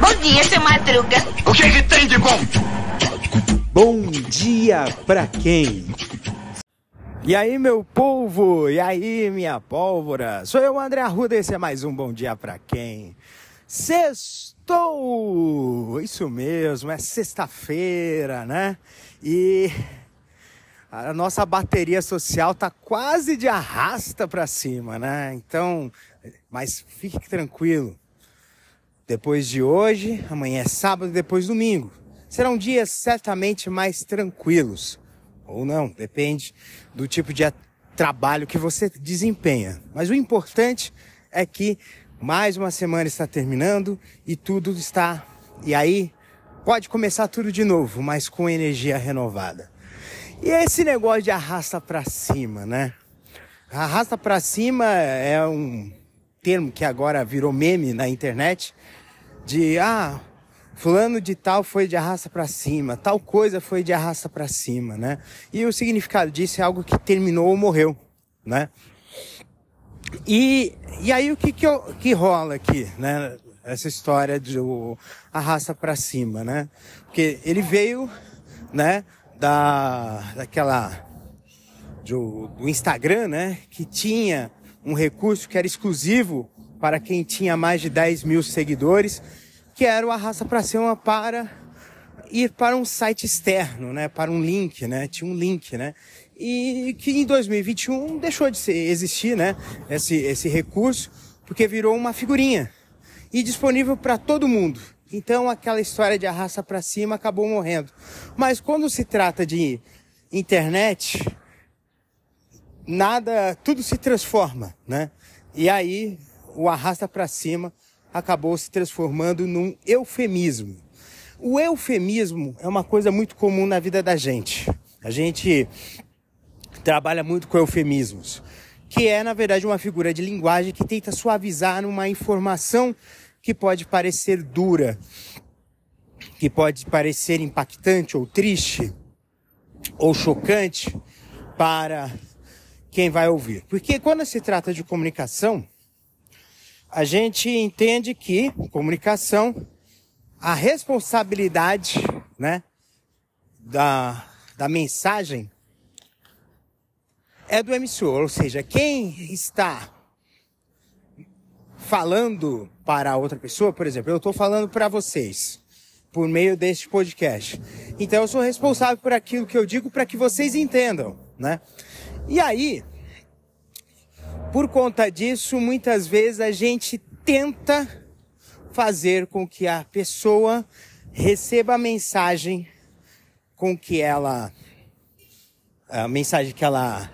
Bom dia, seu Madruga. O que, que tem de bom? Bom dia pra quem? E aí, meu povo? E aí, minha pólvora? Sou eu, André Arruda, esse é mais um Bom Dia Pra Quem? Sextou! Isso mesmo, é sexta-feira, né? E a nossa bateria social tá quase de arrasta pra cima, né? Então, mas fique tranquilo. Depois de hoje, amanhã é sábado, depois domingo. Serão dias certamente mais tranquilos. Ou não, depende do tipo de trabalho que você desempenha. Mas o importante é que mais uma semana está terminando e tudo está. E aí pode começar tudo de novo, mas com energia renovada. E esse negócio de arrasta para cima, né? Arrasta para cima é um termo que agora virou meme na internet de ah, fulano de tal foi de arrasta para cima, tal coisa foi de arrasta para cima, né? E o significado disso é algo que terminou ou morreu, né? E, e aí o que que, eu, que rola aqui, né? Essa história do arrasta para cima, né? Porque ele veio, né? Da, daquela do, do Instagram, né? Que tinha um recurso que era exclusivo para quem tinha mais de 10 mil seguidores, que era o Arrasta para Cima para ir para um site externo, né? Para um link, né? Tinha um link, né? E que em 2021 deixou de existir, né? Esse, esse recurso, porque virou uma figurinha e disponível para todo mundo. Então aquela história de arrasta para cima acabou morrendo. Mas quando se trata de internet, nada, tudo se transforma, né? E aí o arrasta para cima acabou se transformando num eufemismo. O eufemismo é uma coisa muito comum na vida da gente. A gente trabalha muito com eufemismos, que é na verdade uma figura de linguagem que tenta suavizar uma informação que pode parecer dura, que pode parecer impactante ou triste ou chocante para quem vai ouvir. Porque quando se trata de comunicação, a gente entende que comunicação, a responsabilidade, né, da, da mensagem é do emissor, ou seja, quem está falando para outra pessoa, por exemplo, eu estou falando para vocês por meio deste podcast. Então eu sou responsável por aquilo que eu digo para que vocês entendam, né? E aí, por conta disso, muitas vezes a gente tenta fazer com que a pessoa receba a mensagem com que ela a mensagem que ela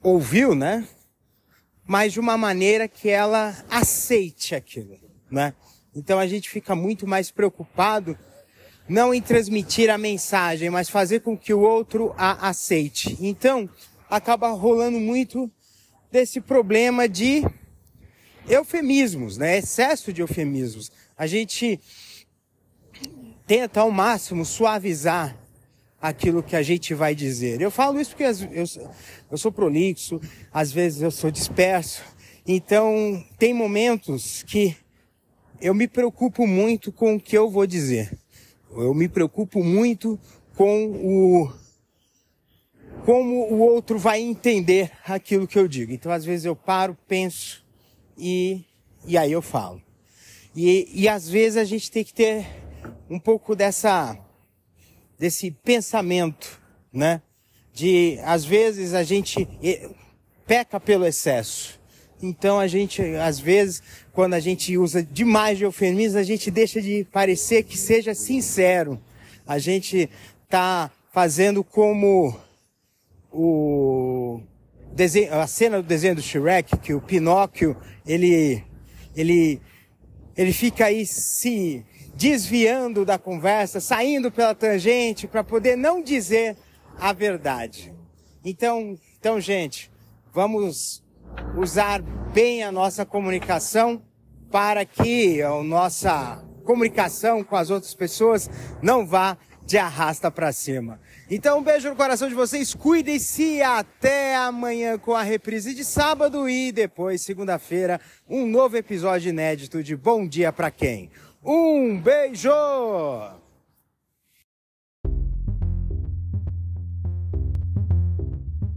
ouviu, né? Mas de uma maneira que ela aceite aquilo, né? Então a gente fica muito mais preocupado não em transmitir a mensagem, mas fazer com que o outro a aceite. Então acaba rolando muito desse problema de eufemismos, né? Excesso de eufemismos. A gente tenta ao máximo suavizar aquilo que a gente vai dizer. Eu falo isso porque eu, eu sou prolixo, às vezes eu sou disperso. Então, tem momentos que eu me preocupo muito com o que eu vou dizer. Eu me preocupo muito com o como o outro vai entender aquilo que eu digo. Então, às vezes eu paro, penso e, e aí eu falo. E, e às vezes a gente tem que ter um pouco dessa desse pensamento, né? De às vezes a gente peca pelo excesso. Então a gente, às vezes, quando a gente usa demais de eufemismo, a gente deixa de parecer que seja sincero. A gente tá fazendo como o desenho, a cena do desenho do Shrek, que o Pinóquio, ele, ele, ele fica aí se desviando da conversa, saindo pela tangente para poder não dizer a verdade. Então, então, gente, vamos usar bem a nossa comunicação para que a nossa comunicação com as outras pessoas não vá de arrasta para cima. Então, um beijo no coração de vocês, cuidem-se até amanhã com a reprise de sábado e depois, segunda-feira, um novo episódio inédito de Bom Dia Pra Quem. Um beijo!